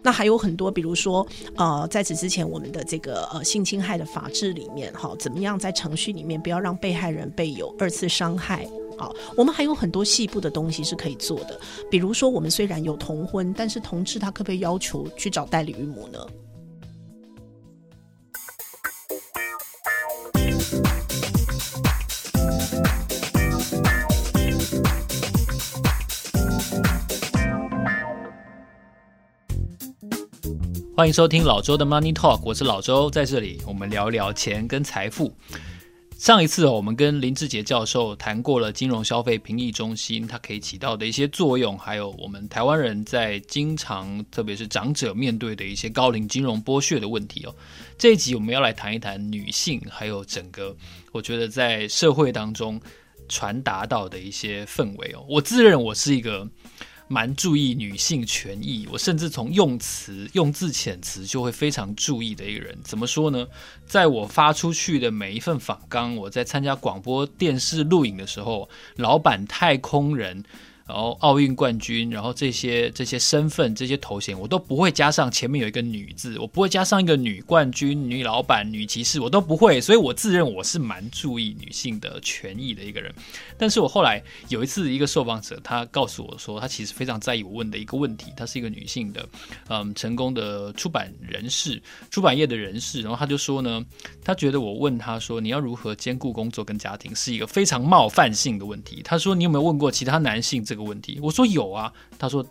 那还有很多，比如说，呃，在此之前，我们的这个呃性侵害的法制里面，哈，怎么样在程序里面不要让被害人被有二次伤害？好，我们还有很多细部的东西是可以做的。比如说，我们虽然有同婚，但是同志他可不可以要求去找代理孕母呢？欢迎收听老周的 Money Talk，我是老周，在这里我们聊一聊钱跟财富。上一次我们跟林志杰教授谈过了金融消费评议中心它可以起到的一些作用，还有我们台湾人在经常，特别是长者面对的一些高龄金融剥削的问题哦。这一集我们要来谈一谈女性，还有整个我觉得在社会当中传达到的一些氛围哦。我自认我是一个。蛮注意女性权益，我甚至从用词、用字遣词就会非常注意的一个人。怎么说呢？在我发出去的每一份访纲，我在参加广播电视录影的时候，老板、太空人。然后奥运冠军，然后这些这些身份、这些头衔，我都不会加上前面有一个女字，我不会加上一个女冠军、女老板、女骑士，我都不会。所以我自认我是蛮注意女性的权益的一个人。但是我后来有一次，一个受访者他告诉我说，他其实非常在意我问的一个问题。她是一个女性的，嗯，成功的出版人士、出版业的人士。然后他就说呢，他觉得我问他说，你要如何兼顾工作跟家庭，是一个非常冒犯性的问题。他说，你有没有问过其他男性这个？个问题，我说有啊，他说，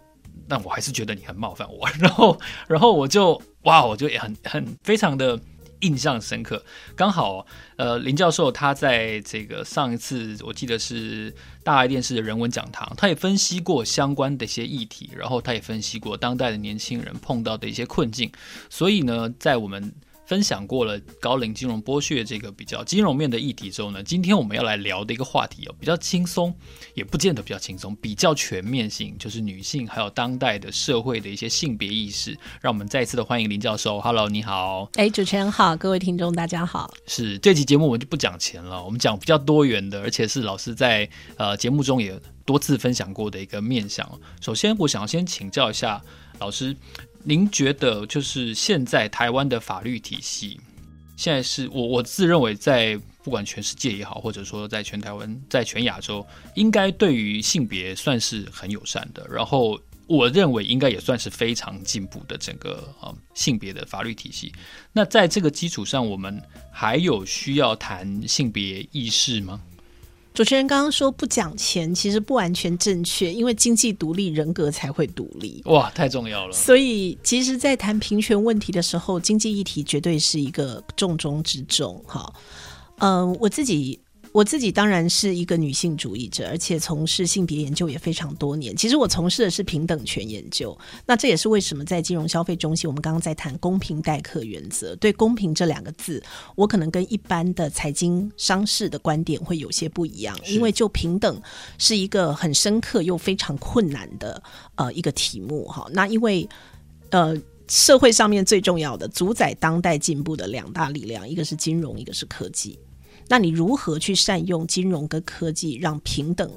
但我还是觉得你很冒犯我，然后，然后我就哇，我就也很很非常的印象深刻。刚好，呃，林教授他在这个上一次，我记得是大爱电视的人文讲堂，他也分析过相关的一些议题，然后他也分析过当代的年轻人碰到的一些困境，所以呢，在我们。分享过了高龄金融剥削这个比较金融面的议题之后呢，今天我们要来聊的一个话题哦，比较轻松，也不见得比较轻松，比较全面性，就是女性还有当代的社会的一些性别意识。让我们再一次的欢迎林教授，Hello，你好。哎，主持人好，各位听众大家好。是这期节目我们就不讲钱了，我们讲比较多元的，而且是老师在呃节目中也多次分享过的一个面向。首先，我想要先请教一下老师。您觉得就是现在台湾的法律体系，现在是我我自认为在不管全世界也好，或者说在全台湾、在全亚洲，应该对于性别算是很友善的。然后我认为应该也算是非常进步的整个啊性别的法律体系。那在这个基础上，我们还有需要谈性别意识吗？主持人刚刚说不讲钱，其实不完全正确，因为经济独立，人格才会独立。哇，太重要了！所以，其实，在谈平权问题的时候，经济议题绝对是一个重中之重。哈，嗯，我自己。我自己当然是一个女性主义者，而且从事性别研究也非常多年。其实我从事的是平等权研究，那这也是为什么在金融消费中心，我们刚刚在谈公平待客原则。对“公平”这两个字，我可能跟一般的财经商事的观点会有些不一样，因为就平等是一个很深刻又非常困难的呃一个题目哈。那因为呃社会上面最重要的主宰当代进步的两大力量，一个是金融，一个是科技。那你如何去善用金融跟科技，让平等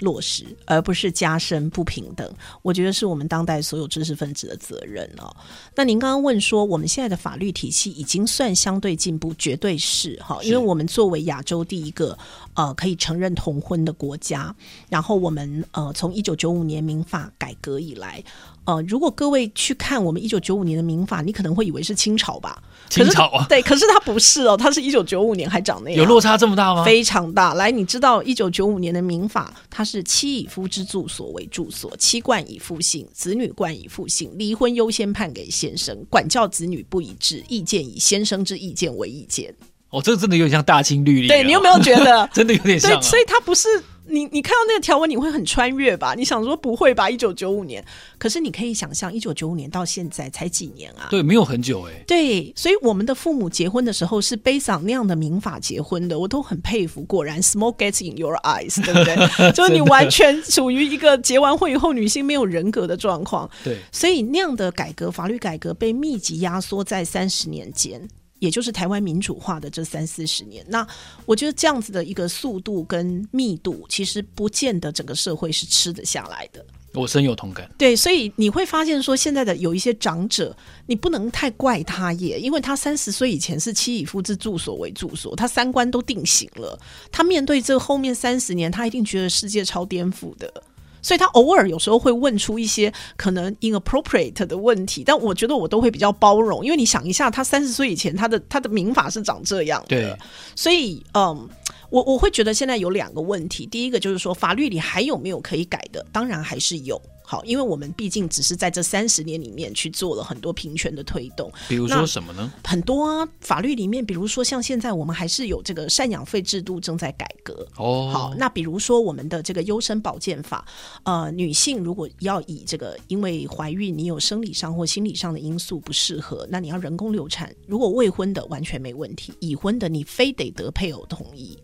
落实，而不是加深不平等？我觉得是我们当代所有知识分子的责任哦。那您刚刚问说，我们现在的法律体系已经算相对进步，绝对是哈，因为我们作为亚洲第一个呃可以承认同婚的国家，然后我们呃从一九九五年民法改革以来。呃，如果各位去看我们一九九五年的民法，你可能会以为是清朝吧？清朝啊？对，可是它不是哦，它是一九九五年还长那样，有落差这么大吗？非常大。来，你知道一九九五年的民法，它是妻以夫之住所为住所，妻冠以夫姓，子女冠以父姓，离婚优先判给先生，管教子女不一致，意见以先生之意见为意见。哦，这个真的有点像大清律例，哦。对，你有没有觉得 真的有点像，啊？所以它不是。你你看到那个条文，你会很穿越吧？你想说不会吧？一九九五年，可是你可以想象，一九九五年到现在才几年啊？对，没有很久哎、欸。对，所以我们的父母结婚的时候是背上那样的民法结婚的，我都很佩服。果然，smoke gets in your eyes，对不对？就是你完全处于一个结完婚以后女性没有人格的状况。对，所以那样的改革，法律改革被密集压缩在三十年间。也就是台湾民主化的这三四十年，那我觉得这样子的一个速度跟密度，其实不见得整个社会是吃得下来的。我深有同感。对，所以你会发现说，现在的有一些长者，你不能太怪他也，因为他三十岁以前是妻以夫之住所为住所，他三观都定型了。他面对这后面三十年，他一定觉得世界超颠覆的。所以他偶尔有时候会问出一些可能 inappropriate 的问题，但我觉得我都会比较包容，因为你想一下，他三十岁以前他的他的民法是长这样的，对，所以嗯。我我会觉得现在有两个问题，第一个就是说法律里还有没有可以改的？当然还是有，好，因为我们毕竟只是在这三十年里面去做了很多平权的推动。比如说什么呢？很多啊，法律里面，比如说像现在我们还是有这个赡养费制度正在改革。哦，好，那比如说我们的这个优生保健法，呃，女性如果要以这个因为怀孕你有生理上或心理上的因素不适合，那你要人工流产，如果未婚的完全没问题，已婚的你非得得配偶同意。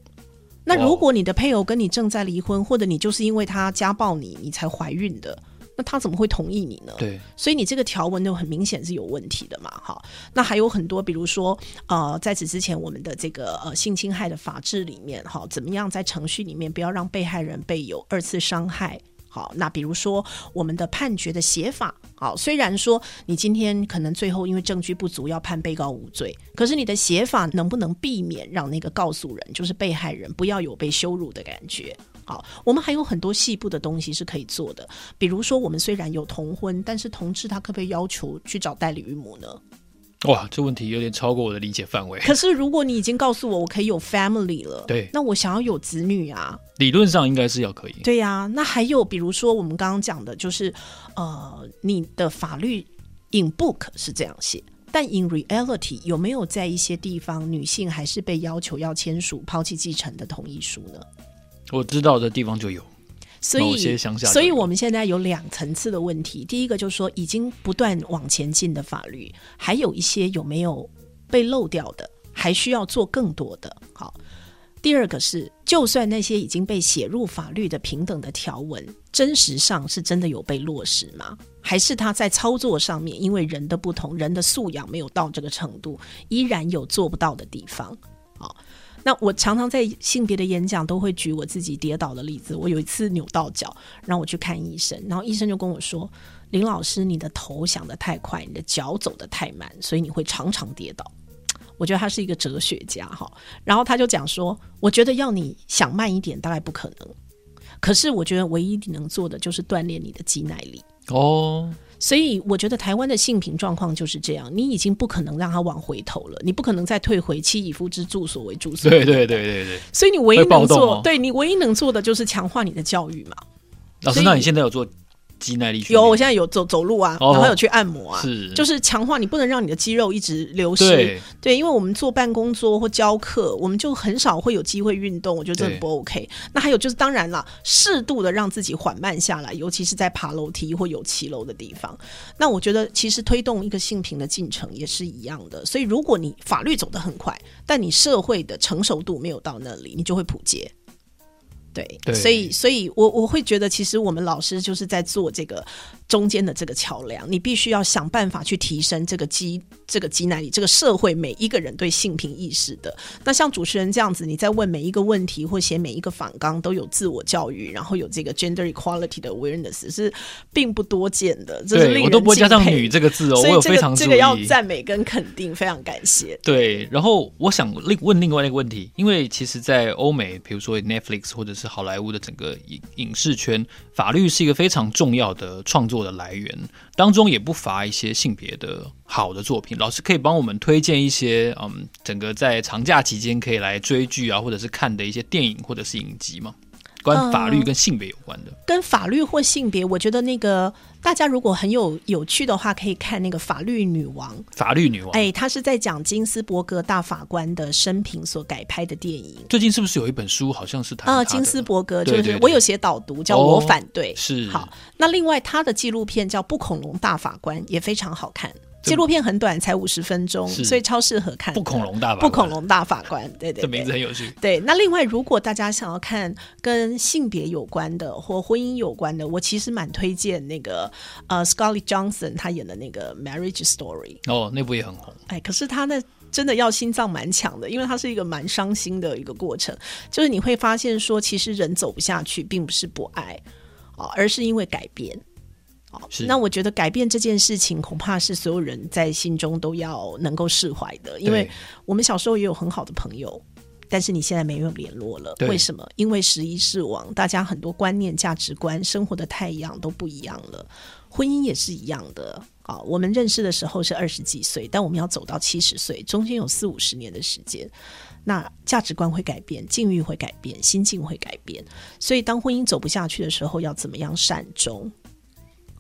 那如果你的配偶跟你正在离婚，或者你就是因为他家暴你，你才怀孕的，那他怎么会同意你呢？对，所以你这个条文就很明显是有问题的嘛。哈，那还有很多，比如说呃，在此之前我们的这个呃性侵害的法制里面，哈，怎么样在程序里面不要让被害人被有二次伤害。好，那比如说我们的判决的写法，好，虽然说你今天可能最后因为证据不足要判被告无罪，可是你的写法能不能避免让那个告诉人，就是被害人不要有被羞辱的感觉？好，我们还有很多细部的东西是可以做的，比如说我们虽然有同婚，但是同志他可不可以要求去找代理孕母呢？哇，这问题有点超过我的理解范围。可是如果你已经告诉我我可以有 family 了，对，那我想要有子女啊，理论上应该是要可以。对呀、啊，那还有比如说我们刚刚讲的，就是呃，你的法律 in book 是这样写，但 in reality 有没有在一些地方女性还是被要求要签署抛弃继承的同意书呢？我知道的地方就有。所以，所以我们现在有两层次的问题。第一个就是说，已经不断往前进的法律，还有一些有没有被漏掉的，还需要做更多的。好，第二个是，就算那些已经被写入法律的平等的条文，真实上是真的有被落实吗？还是他在操作上面，因为人的不同，人的素养没有到这个程度，依然有做不到的地方？那我常常在性别的演讲都会举我自己跌倒的例子。我有一次扭到脚，让我去看医生，然后医生就跟我说：“林老师，你的头想得太快，你的脚走得太慢，所以你会常常跌倒。”我觉得他是一个哲学家哈。然后他就讲说：“我觉得要你想慢一点，大概不可能。可是我觉得唯一你能做的就是锻炼你的肌耐力。”哦。所以我觉得台湾的性平状况就是这样，你已经不可能让他往回头了，你不可能再退回妻以夫之住所为住所。对对对对对。所以你唯一能做，对你唯一能做的就是强化你的教育嘛。老师，那你现在有做？肌耐力有，我现在有走走路啊，然后有去按摩啊，哦、是就是强化你不能让你的肌肉一直流失，对，对，因为我们坐办公桌或教课，我们就很少会有机会运动，我觉得这很不 OK。那还有就是，当然了，适度的让自己缓慢下来，尤其是在爬楼梯或有骑楼的地方。那我觉得其实推动一个性平的进程也是一样的。所以如果你法律走得很快，但你社会的成熟度没有到那里，你就会扑街。对，对，所以，所以我我会觉得，其实我们老师就是在做这个中间的这个桥梁。你必须要想办法去提升这个肌这个肌耐力，这个社会每一个人对性平意识的。那像主持人这样子，你在问每一个问题或写每一个访纲，都有自我教育，然后有这个 gender equality 的 awareness 是并不多见的。这是令。我都不会加上“女”这个字哦，所以这个、我有非常这个要赞美跟肯定，非常感谢。对，然后我想另问另外一个问题，因为其实，在欧美，比如说 Netflix 或者是是好莱坞的整个影影视圈，法律是一个非常重要的创作的来源，当中也不乏一些性别的好的作品。老师可以帮我们推荐一些，嗯，整个在长假期间可以来追剧啊，或者是看的一些电影或者是影集吗？关法律跟性别有关的，呃，跟法律或性别，我觉得那个大家如果很有有趣的话，可以看那个《法律女王》。法律女王，哎，她是在讲金斯伯格大法官的生平所改拍的电影。最近是不是有一本书，好像是他？呃，金斯伯格就是我有写导读，叫我反对。哦，是好，那另外他的纪录片叫《不恐龙大法官》，也非常好看。纪录片很短，才五十分钟，所以超适合看。不恐龙大法不恐龙大法官，对对，对，这名字很有趣。对，那另外，如果大家想要看跟性别有关的或婚姻有关的，我其实蛮推荐那个呃，Scarlett Johansson 他演的那个 Marriage Story。哦，那部也很红。哎，可是他那真的要心脏蛮强的，因为它是一个蛮伤心的一个过程。就是你会发现说，其实人走不下去，并不是不爱。啊，而是因为改变。是那我觉得改变这件事情，恐怕是所有人在心中都要能够释怀的。因为我们小时候也有很好的朋友，但是你现在没有联络了，为什么？因为时移世往，大家很多观念、价值观、生活的太阳都不一样了。婚姻也是一样的啊。我们认识的时候是二十几岁，但我们要走到七十岁，中间有四五十年的时间。那价值观会改变，境遇会改变，心境会改变。所以当婚姻走不下去的时候，要怎么样善终？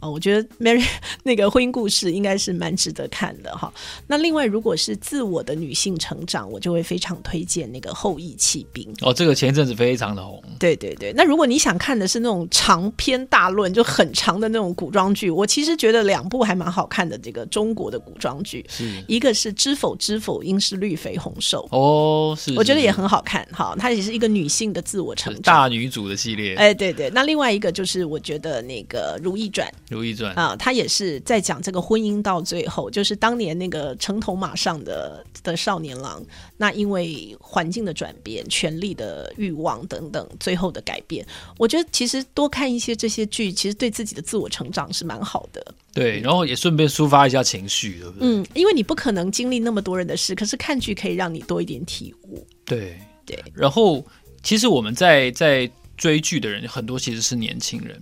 哦，我觉得 Mary 那个婚姻故事应该是蛮值得看的哈。那另外，如果是自我的女性成长，我就会非常推荐那个《后羿弃兵》。哦，这个前一阵子非常的红。对对对。那如果你想看的是那种长篇大论，就很长的那种古装剧，我其实觉得两部还蛮好看的。这个中国的古装剧，是一个是《知否知否，应是绿肥红瘦》。哦，是，是，我觉得也很好看哈。它也是一个女性的自我成长，大女主的系列。哎，对对。那另外一个就是我觉得那个《如懿传》。《如懿传》啊，他也是在讲这个婚姻到最后，就是当年那个城头马上的的少年郎，那因为环境的转变、权力的欲望等等，最后的改变。我觉得其实多看一些这些剧，其实对自己的自我成长是蛮好的。对，然后也顺便抒发一下情绪，对不对？嗯，因为你不可能经历那么多人的事，可是看剧可以让你多一点体悟。对对，然后其实我们在在追剧的人很多其实是年轻人。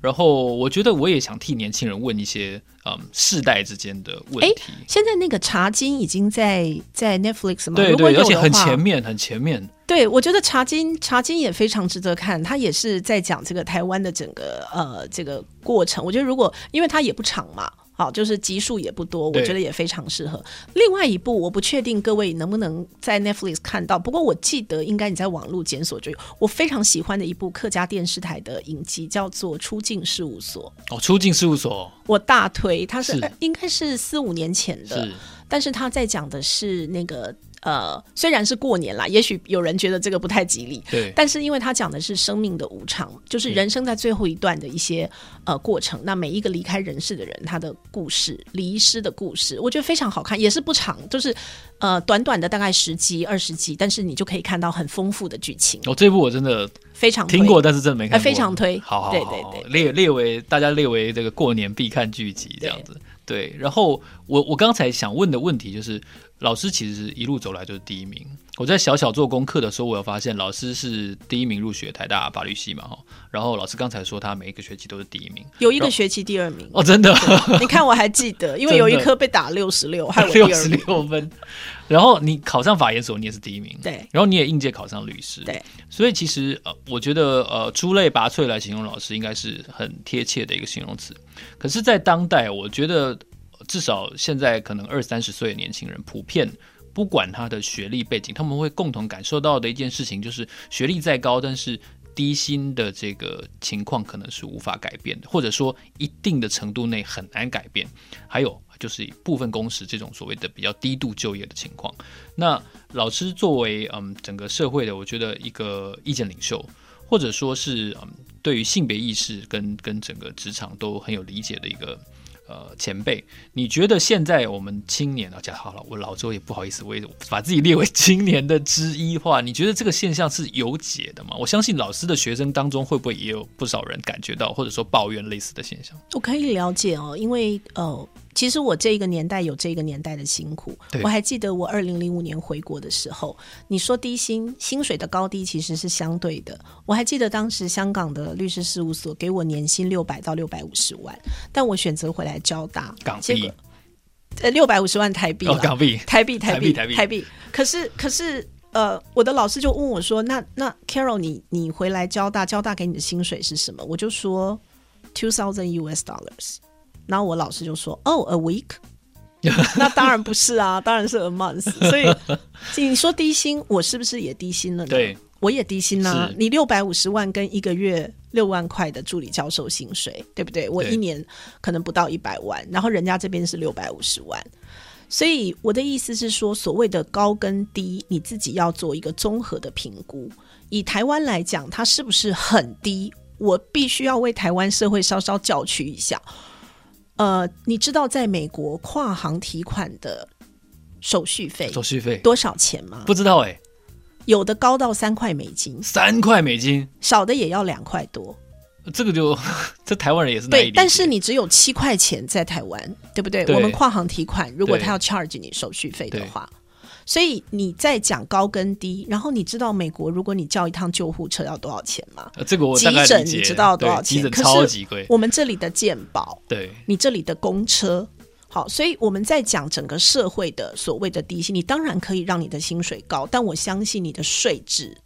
然后我觉得我也想替年轻人问一些嗯世代之间的问题。现在那个《茶金》已经在在 Netflix 吗？对对，而且很前面，很前面。对，我觉得《茶金》《茶金》也非常值得看，它也是在讲这个台湾的整个呃这个过程。我觉得如果因为它也不长嘛。好，就是集数也不多，我觉得也非常适合。另外一部我不确定各位能不能在 Netflix 看到，不过我记得应该你在网络检索就有。我非常喜欢的一部客家电视台的影集叫做《出境事务所》。哦，《出境事务所》，我大推，它是，是应该是四五年前的，是，但是他在讲的是那个。呃，虽然是过年啦，也许有人觉得这个不太吉利，对。但是因为他讲的是生命的无常，就是人生在最后一段的一些呃过程。那每一个离开人世的人，他的故事、离世的故事，我觉得非常好看，也是不长，就是呃短短的大概十集、二十集，但是你就可以看到很丰富的剧情。哦，这部我真的非常听过，但是真的没看过，呃，非常推。好好好，对对对，对，列列为大家列为这个过年必看剧集这样子。对，对，然后我我刚才想问的问题就是。老师其实一路走来就是第一名。我在小小做功课的时候，我有发现老师是第一名入学台大法律系嘛，哈。然后老师刚才说他每一个学期都是第一名，有一个学期第二名哦，真的。你看我还记得，因为 有一科被打六十六，还有六十六分。然后你考上法研所，你也是第一名，对。然后你也应届考上律师，对。所以其实呃，我觉得呃，出类拔萃来形容老师，应该是很贴切的一个形容词。可是，在当代，我觉得至少现在可能二三十岁的年轻人普遍。不管他的学历背景，他们会共同感受到的一件事情就是，学历再高，但是低薪的这个情况可能是无法改变的，或者说一定的程度内很难改变。还有就是部分工时这种所谓的比较低度就业的情况。那老师作为嗯整个社会的，我觉得一个意见领袖，或者说是嗯对于性别意识跟跟整个职场都很有理解的一个。呃，前辈，你觉得现在我们青年啊，讲好了，我老周也不好意思，我也把自己列为青年的之一话，你觉得这个现象是有解的吗？我相信老师的学生当中，会不会也有不少人感觉到，或者说抱怨类似的现象？我可以了解哦，因为呃。其实我这个年代有这个年代的辛苦。我还记得我二零零五年回国的时候，你说低薪，薪水的高低其实是相对的。我还记得当时香港的律师事务所给我年薪六百到六百五十万，但我选择回来交大，港币，呃，六百五十万台币，哦，港币，台币，台币，台币，台币。可是，可是，呃，我的老师就问我说：“那，那 Carol，你你回来交大，交大给你的薪水是什么？”我就说：“Two thousand US dollars。”然后我老师就说：“哦、oh,，a week？那当然不是啊，当然是 a month。所以 你说低薪，我是不是也低薪了呢？对，我也低薪啊。你六百五十万跟一个月六万块的助理教授薪水，对不对？我一年可能不到一百万，然后人家这边是六百五十万。所以我的意思是说，所谓的高跟低，你自己要做一个综合的评估。以台湾来讲，它是不是很低？我必须要为台湾社会稍稍叫屈一下。呃，你知道在美国跨行提款的手续费手续费？多少钱吗？不知道哎、欸，有的高到三块美金，三块美金，少的也要两块多。这个就 这台湾人也是对，但是你只有七块钱在台湾，对不对？对。我们跨行提款，如果他要 charge 你手续费的话，所以你在讲高跟低，然后你知道美国如果你叫一趟救护车要多少钱吗？这个我急诊你知道多少钱？急诊超级贵。我们这里的健保，对，你这里的公车。好，所以我们在讲整个社会的所谓的低薪，你当然可以让你的薪水高，但我相信你的税制，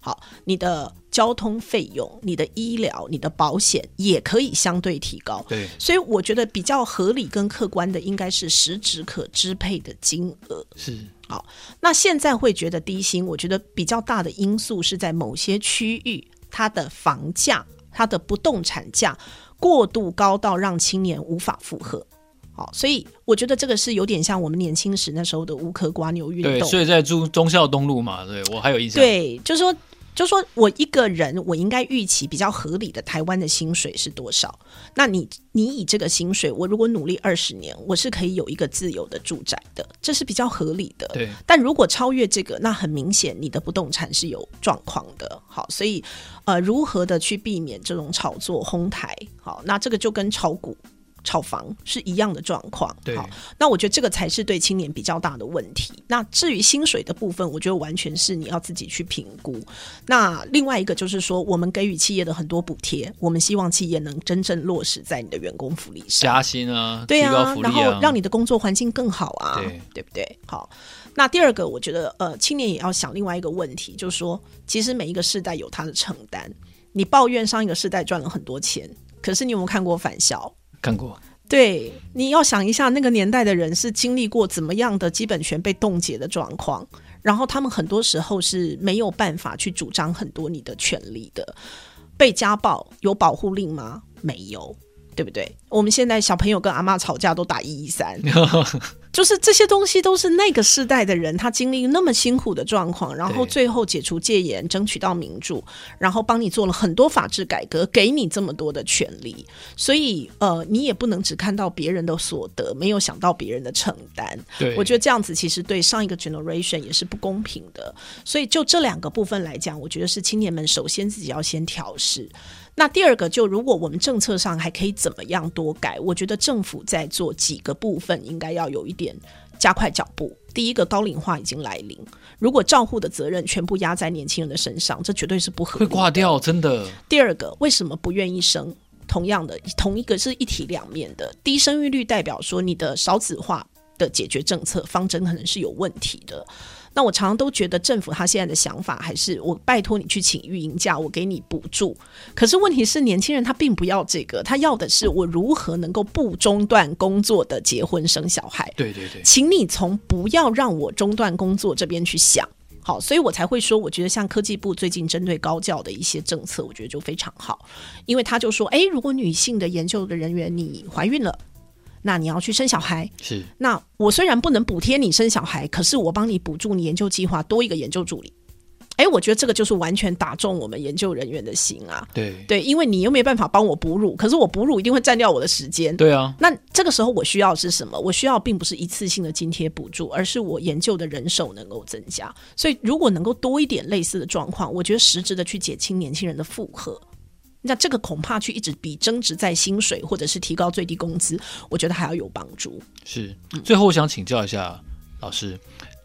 好，你的交通费用、你的医疗、你的保险也可以相对提高。对，所以我觉得比较合理跟客观的应该是实质可支配的金额。是，好，那现在会觉得低薪，我觉得比较大的因素是在某些区域，它的房价、它的不动产价过度高到让青年无法负荷。好，所以我觉得这个是有点像我们年轻时那时候的无壳瓜牛运动。对，所以在中中孝东路嘛，对我还有印象。对，就是说，就说我一个人，我应该预期比较合理的台湾的薪水是多少？那你你以这个薪水，我如果努力二十年，我是可以有一个自由的住宅的，这是比较合理的。对。但如果超越这个，那很明显你的不动产是有状况的。好，所以呃，如何的去避免这种炒作哄抬？好，那这个就跟炒股。炒房是一样的状况，对。好，那我觉得这个才是对青年比较大的问题。那至于薪水的部分，我觉得完全是你要自己去评估。那另外一个就是说，我们给予企业的很多补贴，我们希望企业能真正落实在你的员工福利上，加薪啊，对啊，然后让你的工作环境更好啊，对，对不对？好，那第二个，我觉得呃，青年也要想另外一个问题，就是说，其实每一个世代有他的承担。你抱怨上一个世代赚了很多钱，可是你有没有看过返校？看过，对，你要想一下，那个年代的人是经历过怎么样的基本权被冻结的状况，然后他们很多时候是没有办法去主张很多你的权利的。被家暴有保护令吗？没有，对不对？我们现在小朋友跟阿妈吵架都打一一三。就是这些东西都是那个世代的人，他经历那么辛苦的状况，然后最后解除戒严，争取到民主，然后帮你做了很多法制改革，给你这么多的权利，所以呃，你也不能只看到别人的所得，没有想到别人的承担。对，我觉得这样子其实对上一个 generation 也是不公平的。所以就这两个部分来讲，我觉得是青年们首先自己要先调试。那第二个，就如果我们政策上还可以怎么样多改？我觉得政府在做几个部分，应该要有一点加快脚步。第一个，高龄化已经来临，如果照护的责任全部压在年轻人的身上，这绝对是不合理，会挂掉，真的。第二个，为什么不愿意生？同样的，同一个是一体两面的，低生育率代表说你的少子化的解决政策方针可能是有问题的。那我常常都觉得政府他现在的想法还是我拜托你去请育婴假，我给你补助。可是问题是年轻人他并不要这个，他要的是我如何能够不中断工作的结婚生小孩。对对对，请你从不要让我中断工作这边去想。好，所以我才会说，我觉得像科技部最近针对高教的一些政策，我觉得就非常好，因为他就说，诶，如果女性的研究的人员你怀孕了。那你要去生小孩，是。那我虽然不能补贴你生小孩，可是我帮你补助你研究计划多一个研究助理。哎，我觉得这个就是完全打中我们研究人员的心啊。对对，因为你又没办法帮我哺乳，可是我哺乳一定会占掉我的时间。对啊。那这个时候我需要的是什么？我需要并不是一次性的津贴补助，而是我研究的人手能够增加。所以如果能够多一点类似的状况，我觉得实质的去减轻年轻人的负荷。那这个恐怕去一直比增值在薪水，或者是提高最低工资，我觉得还要有帮助。是，最后我想请教一下老师，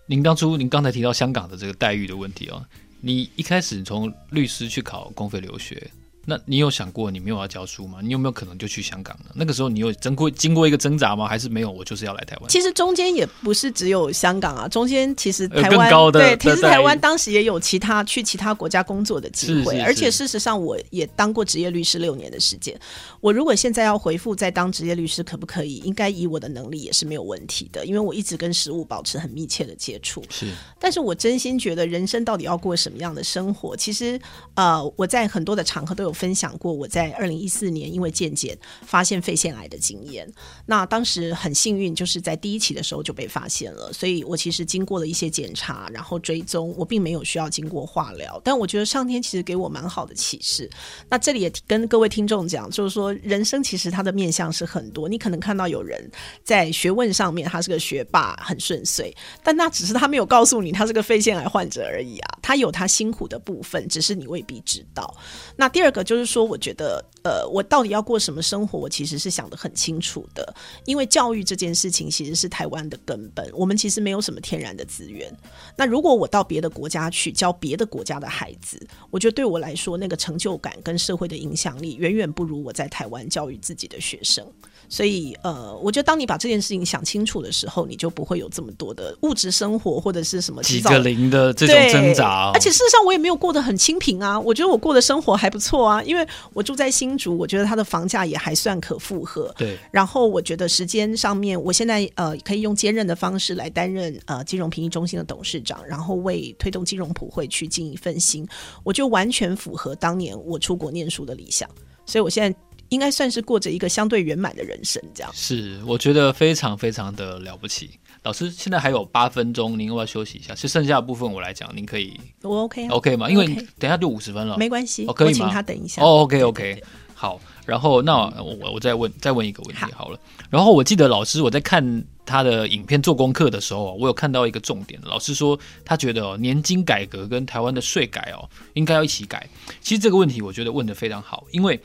您当初您刚才提到香港的这个待遇的问题哦，你一开始从律师去考公费留学。那你有想过你没有要教书吗？你有没有可能就去香港呢？那个时候你有经过经过一个挣扎吗？还是没有？我就是要来台湾。其实中间也不是只有香港啊，中间其实台湾对，其实台湾当时也有其他去其他国家工作的机会，是是是，而且事实上我也当过职业律师六年的时间。我如果现在要回复再当职业律师可不可以？应该以我的能力也是没有问题的，因为我一直跟实务保持很密切的接触。是，但是我真心觉得人生到底要过什么样的生活？其实呃，我在很多的场合都有分享过我在。二零一四年，因为健检发现肺腺癌的经验，那当时很幸运，就是在第一期的时候就被发现了。所以我其实经过了一些检查，然后追踪，我并没有需要经过化疗。但我觉得上天其实给我蛮好的启示。那这里也跟各位听众讲，就是说人生其实它的面向是很多。你可能看到有人在学问上面他是个学霸，很顺遂，但那只是他没有告诉你他是个肺腺癌患者而已啊。他有他辛苦的部分，只是你未必知道。那第二个。就是说，我觉得呃，我到底要过什么生活，我其实是想得很清楚的。因为教育这件事情其实是台湾的根本，我们其实没有什么天然的资源。那如果我到别的国家去教别的国家的孩子，我觉得对我来说，那个成就感跟社会的影响力远远不如我在台湾教育自己的学生。所以，呃，我觉得当你把这件事情想清楚的时候，你就不会有这么多的物质生活或者是什么几个零的这种挣扎哦。而且事实上，我也没有过得很清贫啊。我觉得我过的生活还不错啊，因为我住在新竹，我觉得它的房价也还算可负荷。对。然后我觉得时间上面，我现在呃可以用兼任的方式来担任呃金融评议中心的董事长，然后为推动金融普惠去尽一份心，我就完全符合当年我出国念书的理想。所以我现在。应该算是过着一个相对圆满的人生，这样是我觉得非常非常的了不起。老师，现在还有八分钟，您要不要休息一下？是剩下的部分我来讲，您可以我 OK 啊，OK 吗？因为等一下就五十分了，没关系，哦，可以吗？请他等一下。哦，OK OK，好。然后那我我再问再问一个问题好了。好，然后我记得老师我在看他的影片做功课的时候，我有看到一个重点，老师说他觉得哦，年金改革跟台湾的税改哦应该要一起改。其实这个问题我觉得问的非常好，因为。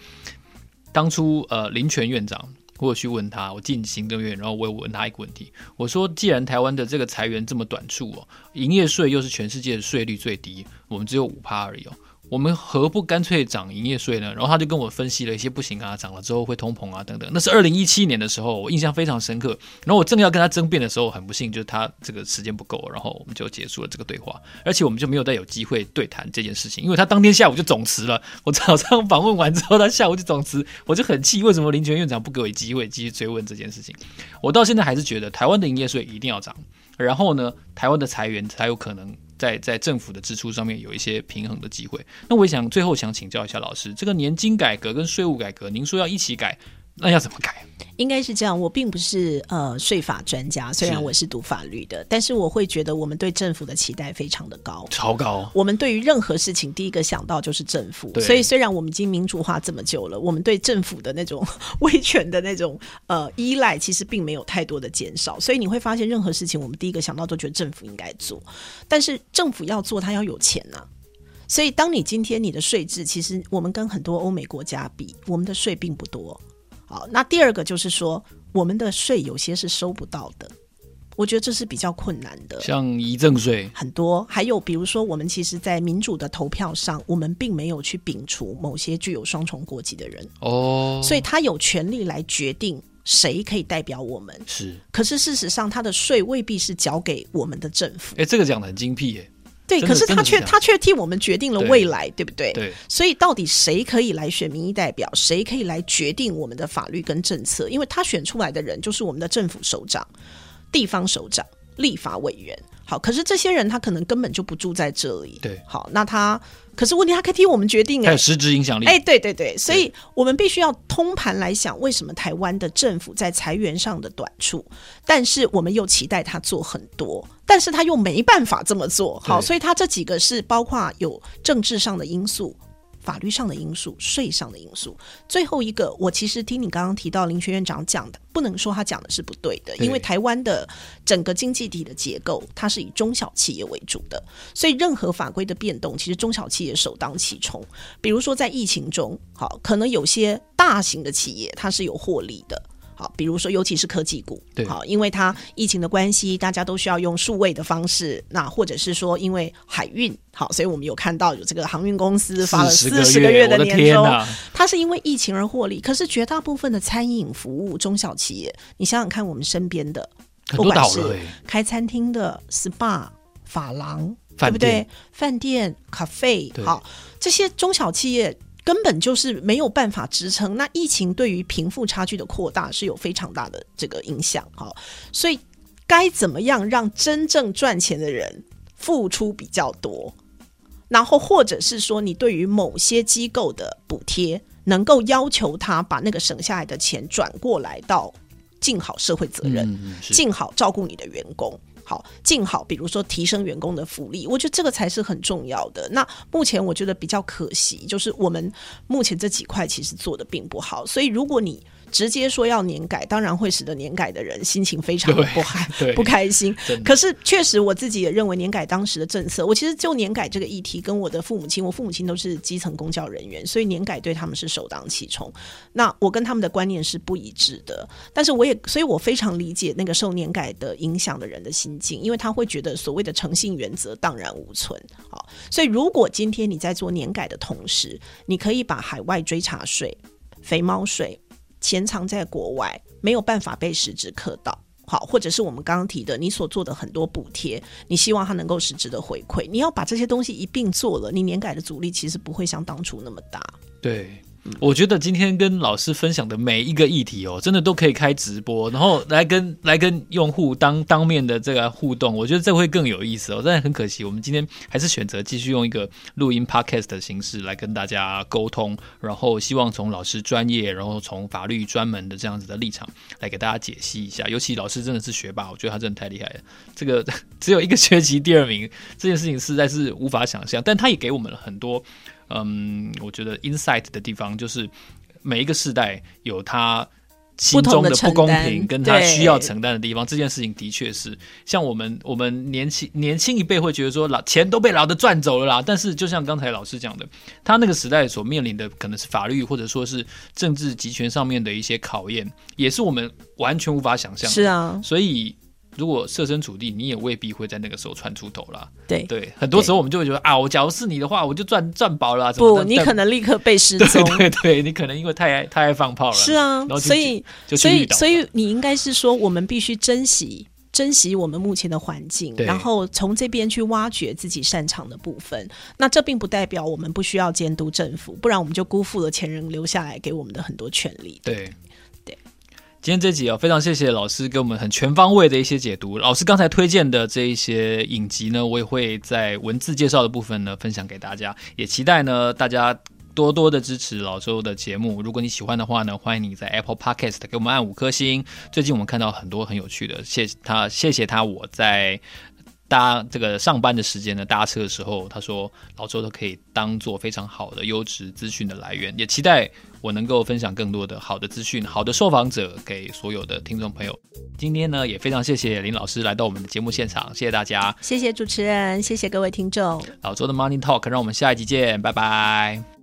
当初呃林泉院长，我有去问他，我进行政院，然后我有问他一个问题，我说既然台湾的这个裁员这么短促哦，营业税又是全世界的税率最低，我们只有五趴而已哦。我们何不干脆涨营业税呢？然后他就跟我分析了一些不行啊，涨了之后会通膨啊等等。那是二零一七年的时候，我印象非常深刻。然后我正要跟他争辩的时候，很不幸就是他这个时间不够，然后我们就结束了这个对话，而且我们就没有再有机会对谈这件事情，因为他当天下午就总辞了。我早上访问完之后，他下午就总辞，我就很气，为什么林权院长不给我机会继续追问这件事情？我到现在还是觉得台湾的营业税一定要涨，然后呢，台湾的裁员才有可能。在在政府的支出上面有一些平衡的机会。那我也想最后想请教一下老师，这个年金改革跟税务改革，您说要一起改，那要怎么改？应该是这样，我并不是呃税法专家，虽然我是读法律的，是，但是我会觉得我们对政府的期待非常的高，超高。我们对于任何事情，第一个想到就是政府。所以虽然我们已经民主化这么久了，我们对政府的那种 威权的那种呃依赖，其实并没有太多的减少。所以你会发现，任何事情我们第一个想到都觉得政府应该做，但是政府要做，他要有钱呐、啊。所以当你今天你的税制，其实我们跟很多欧美国家比，我们的税并不多。好，那第二个就是说，我们的税有些是收不到的，我觉得这是比较困难的。像遗赠税很多，还有比如说，我们其实，在民主的投票上，我们并没有去摒除某些具有双重国籍的人哦，所以他有权利来决定谁可以代表我们。是，可是事实上，他的税未必是缴给我们的政府。哎，这个讲的很精辟耶。对，可是他却他却替我们决定了未来，对，对不对？对。所以到底谁可以来选民意代表？谁可以来决定我们的法律跟政策？因为他选出来的人就是我们的政府首长、地方首长、立法委员。好，可是这些人他可能根本就不住在这里。对。好，那他可是问题，他可以替我们决定，哎，有实质影响力。哎，对对对，所以我们必须要通盘来想，为什么台湾的政府在裁员上的短处，但是我们又期待他做很多。但是他又没办法这么做，好，所以他这几个是包括有政治上的因素、法律上的因素、税上的因素。最后一个，我其实听你刚刚提到林学院长讲的，不能说他讲的是不对的，因为台湾的整个经济体的结构，它是以中小企业为主的，所以任何法规的变动，其实中小企业首当其冲。比如说在疫情中，好，可能有些大型的企业它是有获利的。好，比如说，尤其是科技股，对，好，因为它疫情的关系，大家都需要用数位的方式，那或者是说，因为海运，好，所以我们有看到有这个航运公司发了四十个月的年终，它是因为疫情而获利。可是绝大部分的餐饮服务中小企业，你想想看，我们身边的，不管是开餐厅的 SPA、发廊，对不对？饭店、咖啡，好，这些中小企业。根本就是没有办法支撑。那疫情对于贫富差距的扩大是有非常大的这个影响，哈。所以该怎么样让真正赚钱的人付出比较多？然后或者是说，你对于某些机构的补贴，能够要求他把那个省下来的钱转过来到尽好社会责任，尽好照顾你的员工。好，尽好，比如说提升员工的福利，我觉得这个才是很重要的。那目前我觉得比较可惜，就是我们目前这几块其实做的并不好。所以如果你直接说要年改，当然会使得年改的人心情非常不好，不开心。可是确实我自己也认为年改当时的政策，我其实就年改这个议题，跟我的父母亲，我父母亲都是基层公教人员，所以年改对他们是首当其冲。那我跟他们的观念是不一致的，但是我也，所以我非常理解那个受年改的影响的人的心境，因为他会觉得所谓的诚信原则荡然无存。好，所以如果今天你在做年改的同时，你可以把海外追查税、肥猫税潜藏在国外，没有办法被实质刻到。好，或者是我们刚刚提的，你所做的很多补贴，你希望它能够实质的回馈，你要把这些东西一并做了，你年改的阻力其实不会像当初那么大。对。我觉得今天跟老师分享的每一个议题哦，真的都可以开直播，然后来跟来跟用户当当面的这个互动，我觉得这会更有意思哦。但是很可惜，我们今天还是选择继续用一个录音 podcast 的形式来跟大家沟通，然后希望从老师专业，然后从法律专门的这样子的立场来给大家解析一下。尤其老师真的是学霸，我觉得他真的太厉害了。这个 只有一个学期第二名这件事情实在是无法想象，但他也给我们了很多。嗯，我觉得 insight 的地方就是每一个世代有他心中的不公平，跟他需要承担的地方。这件事情的确是，像我们我们年轻年轻一辈会觉得说，老钱都被老的赚走了啦。但是就像刚才老师讲的，他那个时代所面临的可能是法律或者说是政治集权上面的一些考验，也是我们完全无法想象的。是啊，所以。如果设身处地，你也未必会在那个时候窜出头啦。对对，很多时候我们就会觉得啊，我假如是你的话，我就赚赚饱了。不，你可能立刻被失踪。对对对，你可能因为太爱太爱放炮了。是啊，所以所以所以你应该是说，我们必须珍惜珍惜我们目前的环境，然后从这边去挖掘自己擅长的部分。那这并不代表我们不需要监督政府，不然我们就辜负了前人留下来给我们的很多权利。对。今天这集啊，非常谢谢老师给我们很全方位的一些解读。老师刚才推荐的这一些影集呢，我也会在文字介绍的部分呢分享给大家。也期待呢大家多多的支持老周的节目。如果你喜欢的话呢，欢迎你在 Apple Podcast 给我们按五颗星。最近我们看到很多很有趣的，谢谢他，谢谢他。我在搭这个上班的时间呢，搭车的时候，他说老周都可以当做非常好的优质资讯的来源。也期待。我能够分享更多的好的资讯、好的受访者给所有的听众朋友。今天呢，也非常谢谢林老师来到我们的节目现场，谢谢大家，谢谢主持人，谢谢各位听众。老周的 Money Talk，让我们下一集见，拜拜。